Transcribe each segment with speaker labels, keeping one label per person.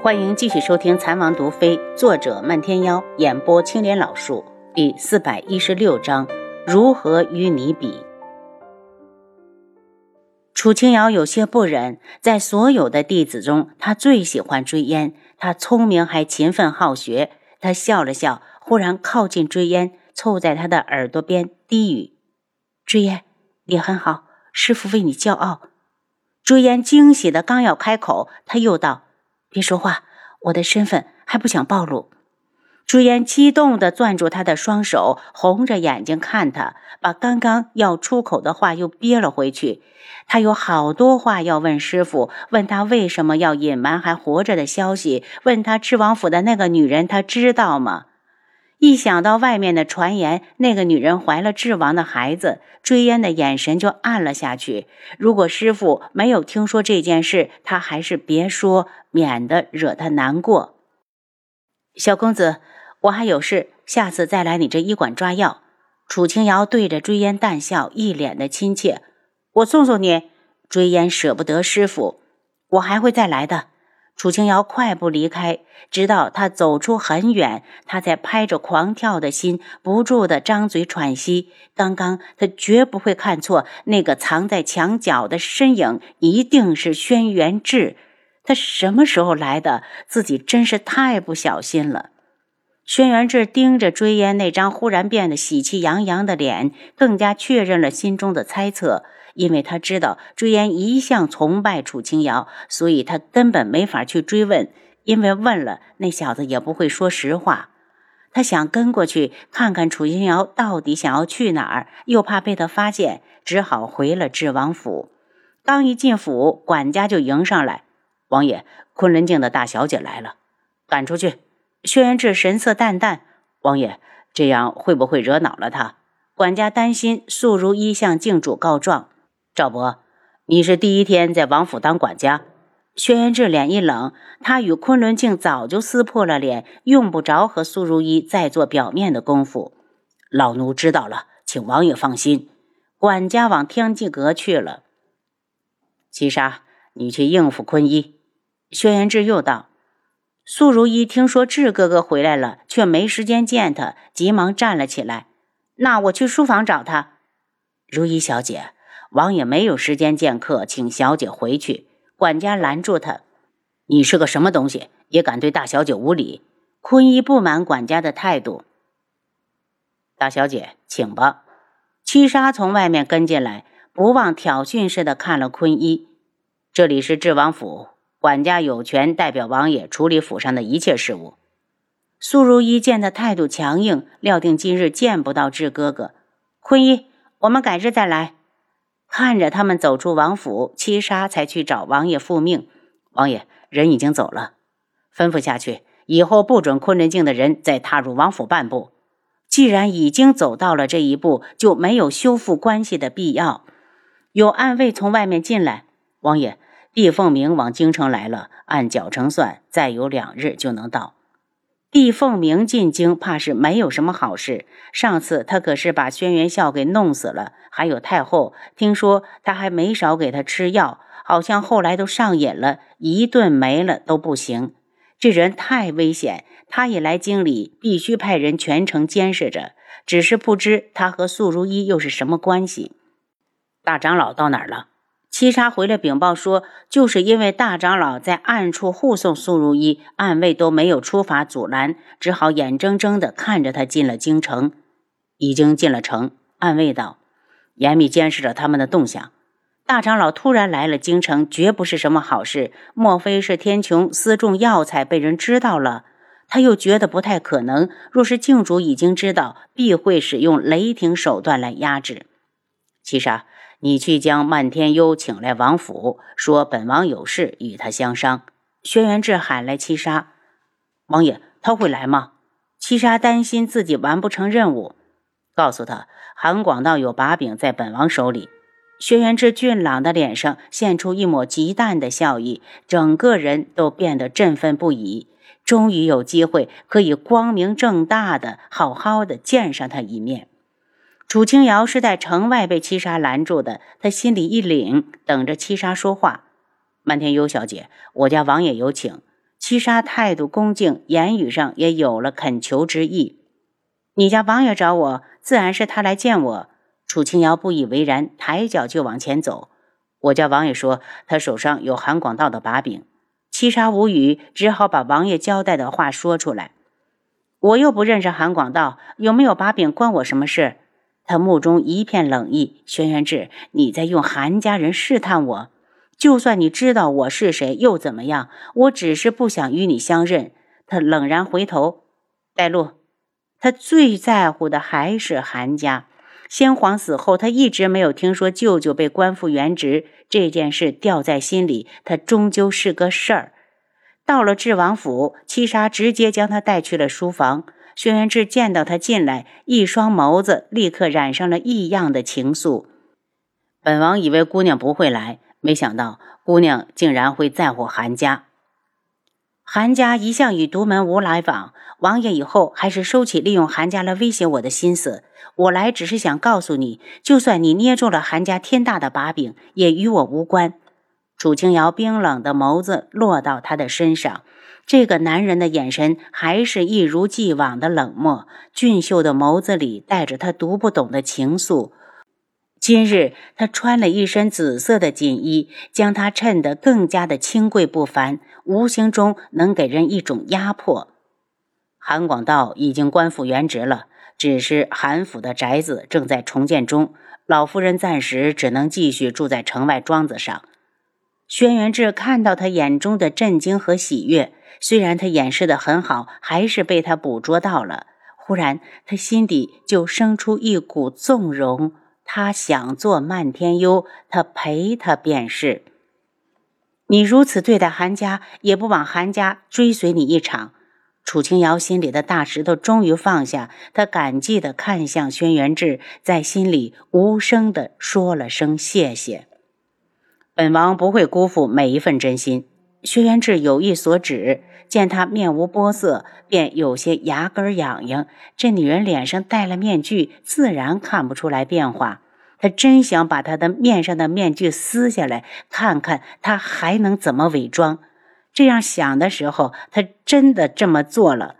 Speaker 1: 欢迎继续收听《残王毒妃》，作者漫天妖，演播青莲老树，第四百一十六章：如何与你比？楚清瑶有些不忍，在所有的弟子中，他最喜欢追烟。他聪明还勤奋好学。他笑了笑，忽然靠近追烟，凑在他的耳朵边低语：“追烟，你很好，师傅为你骄傲。”追烟惊喜的刚要开口，他又道：“别说话，我的身份还不想暴露。”朱颜激动的攥住他的双手，红着眼睛看他，把刚刚要出口的话又憋了回去。他有好多话要问师傅，问他为什么要隐瞒还活着的消息，问他赤王府的那个女人，他知道吗？一想到外面的传言，那个女人怀了智王的孩子，追烟的眼神就暗了下去。如果师傅没有听说这件事，他还是别说，免得惹他难过。小公子。我还有事，下次再来你这医馆抓药。楚清瑶对着追烟淡笑，一脸的亲切。我送送你。追烟舍不得师傅，我还会再来的。楚清瑶快步离开，直到他走出很远，他在拍着狂跳的心，不住地张嘴喘息。刚刚他绝不会看错，那个藏在墙角的身影一定是轩辕志。他什么时候来的？自己真是太不小心了。轩辕志盯着追烟那张忽然变得喜气洋洋的脸，更加确认了心中的猜测。因为他知道追烟一向崇拜楚清瑶，所以他根本没法去追问，因为问了那小子也不会说实话。他想跟过去看看楚清瑶到底想要去哪儿，又怕被他发现，只好回了智王府。刚一进府，管家就迎上来：“王爷，昆仑镜的大小姐来了，赶出去。”轩辕志神色淡淡：“王爷，这样会不会惹恼了他？”管家担心。素如一向镜主告状：“赵伯，你是第一天在王府当管家。”轩辕志脸一冷，他与昆仑镜早就撕破了脸，用不着和苏如意再做表面的功夫。老奴知道了，请王爷放心。管家往天际阁去了。七杀，你去应付坤一。轩辕志又道。苏如意听说智哥哥回来了，却没时间见他，急忙站了起来。那我去书房找他。如意小姐，王爷没有时间见客，请小姐回去。管家拦住他：“你是个什么东西，也敢对大小姐无礼？”坤一不满管家的态度。大小姐，请吧。七杀从外面跟进来，不忘挑衅似的看了坤一。这里是智王府。管家有权代表王爷处理府上的一切事务。苏如一见他态度强硬，料定今日见不到智哥哥。坤一，我们改日再来。看着他们走出王府，七杀才去找王爷复命。王爷，人已经走了，吩咐下去，以后不准昆仑镜的人再踏入王府半步。既然已经走到了这一步，就没有修复关系的必要。有暗卫从外面进来，王爷。毕凤鸣往京城来了，按脚程算，再有两日就能到。帝凤鸣进京，怕是没有什么好事。上次他可是把轩辕笑给弄死了，还有太后，听说他还没少给他吃药，好像后来都上瘾了，一顿没了都不行。这人太危险，他一来京里，必须派人全程监视着。只是不知他和素如一又是什么关系。大长老到哪儿了？七杀回来禀报说，就是因为大长老在暗处护送苏如意，暗卫都没有出法阻拦，只好眼睁睁地看着他进了京城。已经进了城，暗卫道，严密监视着他们的动向。大长老突然来了京城，绝不是什么好事。莫非是天穹私种药材被人知道了？他又觉得不太可能。若是镜主已经知道，必会使用雷霆手段来压制。七杀。你去将漫天幽请来王府，说本王有事与他相商。轩辕志喊来七杀，王爷他会来吗？七杀担心自己完不成任务，告诉他韩广道有把柄在本王手里。轩辕志俊朗的脸上现出一抹极淡的笑意，整个人都变得振奋不已。终于有机会可以光明正大的好好的见上他一面。楚清瑶是在城外被七杀拦住的，他心里一凛，等着七杀说话。漫天幽小姐，我家王爷有请。七杀态度恭敬，言语上也有了恳求之意。你家王爷找我，自然是他来见我。楚清瑶不以为然，抬脚就往前走。我家王爷说，他手上有韩广道的把柄。七杀无语，只好把王爷交代的话说出来。我又不认识韩广道，有没有把柄关我什么事？他目中一片冷意。轩辕志，你在用韩家人试探我？就算你知道我是谁，又怎么样？我只是不想与你相认。他冷然回头，带路。他最在乎的还是韩家。先皇死后，他一直没有听说舅舅被官复原职，这件事吊在心里，他终究是个事儿。到了智王府，七杀直接将他带去了书房。轩辕志见到他进来，一双眸子立刻染上了异样的情愫。本王以为姑娘不会来，没想到姑娘竟然会在乎韩家。韩家一向与独门无来往，王爷以后还是收起利用韩家来威胁我的心思。我来只是想告诉你，就算你捏住了韩家天大的把柄，也与我无关。楚清瑶冰冷的眸子落到他的身上，这个男人的眼神还是一如既往的冷漠，俊秀的眸子里带着他读不懂的情愫。今日他穿了一身紫色的锦衣，将他衬得更加的清贵不凡，无形中能给人一种压迫。韩广道已经官复原职了，只是韩府的宅子正在重建中，老夫人暂时只能继续住在城外庄子上。轩辕志看到他眼中的震惊和喜悦，虽然他掩饰的很好，还是被他捕捉到了。忽然，他心底就生出一股纵容。他想做漫天幽，他陪他便是。你如此对待韩家，也不枉韩家追随你一场。楚清瑶心里的大石头终于放下，他感激地看向轩辕志，在心里无声地说了声谢谢。本王不会辜负每一份真心。薛元志有意所指，见他面无波色，便有些牙根痒痒。这女人脸上戴了面具，自然看不出来变化。他真想把她的面上的面具撕下来，看看她还能怎么伪装。这样想的时候，他真的这么做了。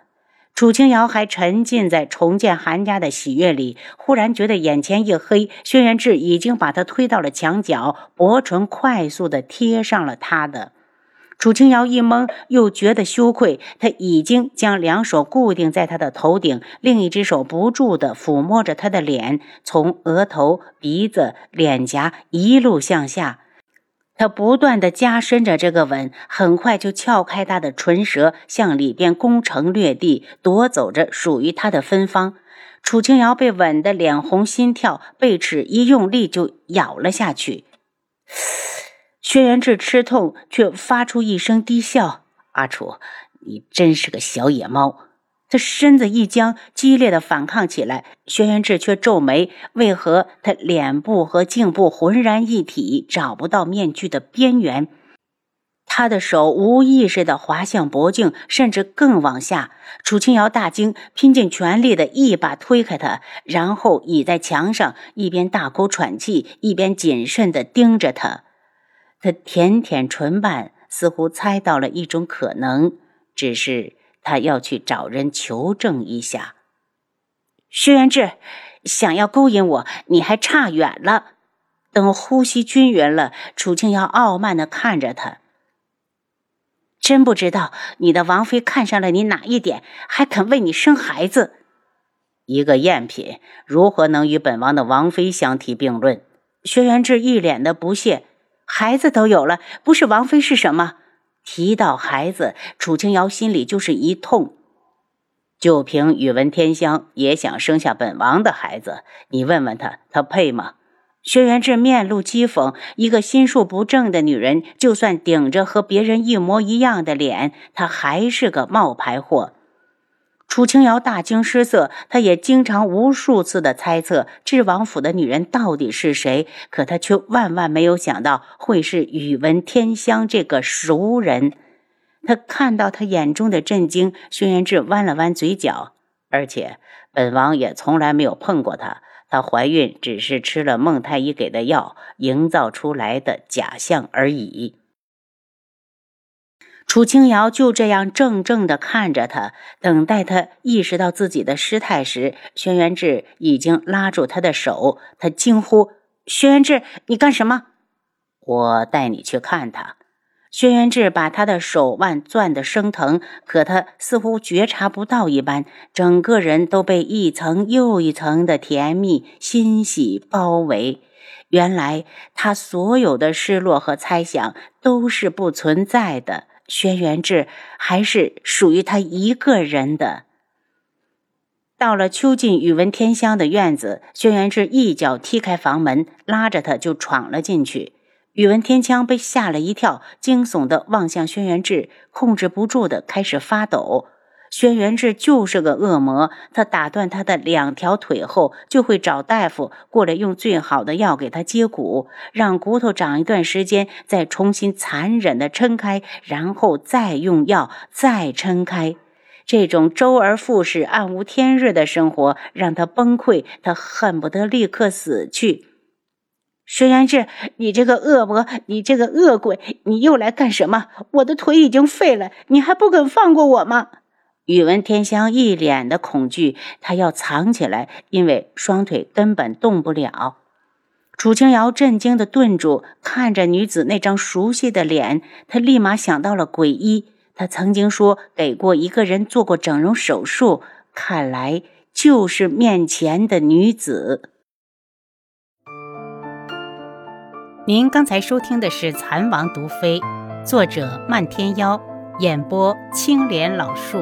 Speaker 1: 楚清瑶还沉浸在重建韩家的喜悦里，忽然觉得眼前一黑，轩辕志已经把他推到了墙角，薄唇快速的贴上了他的。楚清瑶一懵，又觉得羞愧，他已经将两手固定在他的头顶，另一只手不住的抚摸着他的脸，从额头、鼻子、脸颊一路向下。他不断的加深着这个吻，很快就撬开他的唇舌，向里边攻城略地，夺走着属于他的芬芳。楚清瑶被吻得脸红心跳，贝齿一用力就咬了下去。轩辕志吃痛，却发出一声低笑：“阿楚，你真是个小野猫。”他身子一僵，激烈的反抗起来。轩辕志却皱眉：为何他脸部和颈部浑然一体，找不到面具的边缘？他的手无意识的滑向脖颈，甚至更往下。楚清瑶大惊，拼尽全力的一把推开他，然后倚在墙上，一边大口喘气，一边谨慎的盯着他。他舔舔唇瓣，似乎猜到了一种可能，只是。他要去找人求证一下。薛元志想要勾引我，你还差远了。等呼吸均匀了，楚清瑶傲慢的看着他。真不知道你的王妃看上了你哪一点，还肯为你生孩子。一个赝品如何能与本王的王妃相提并论？薛元志一脸的不屑。孩子都有了，不是王妃是什么？提到孩子，楚清瑶心里就是一痛。就凭宇文天香也想生下本王的孩子，你问问他，他配吗？轩辕志面露讥讽，一个心术不正的女人，就算顶着和别人一模一样的脸，她还是个冒牌货。楚清瑶大惊失色，她也经常无数次的猜测智王府的女人到底是谁，可她却万万没有想到会是宇文天香这个熟人。她看到她眼中的震惊，轩辕志弯了弯嘴角，而且本王也从来没有碰过她，她怀孕只是吃了孟太医给的药营造出来的假象而已。楚清瑶就这样怔怔地看着他，等待他意识到自己的失态时，轩辕志已经拉住他的手。他惊呼：“轩辕志，你干什么？”“
Speaker 2: 我带你去看他。”
Speaker 1: 轩辕志把他的手腕攥得生疼，可他似乎觉察不到一般，整个人都被一层又一层的甜蜜欣喜包围。原来他所有的失落和猜想都是不存在的。轩辕志还是属于他一个人的。到了秋近宇文天香的院子，轩辕志一脚踢开房门，拉着他就闯了进去。宇文天香被吓了一跳，惊悚的望向轩辕志，控制不住的开始发抖。轩辕志就是个恶魔，他打断他的两条腿后，就会找大夫过来用最好的药给他接骨，让骨头长一段时间，再重新残忍地撑开，然后再用药再撑开。这种周而复始、暗无天日的生活让他崩溃，他恨不得立刻死去。轩辕志，你这个恶魔，你这个恶鬼，你又来干什么？我的腿已经废了，你还不肯放过我吗？宇文天香一脸的恐惧，他要藏起来，因为双腿根本动不了。楚清瑶震惊的顿住，看着女子那张熟悉的脸，他立马想到了鬼医，他曾经说给过一个人做过整容手术，看来就是面前的女子。
Speaker 3: 您刚才收听的是《蚕王毒妃》，作者漫天妖，演播青莲老树。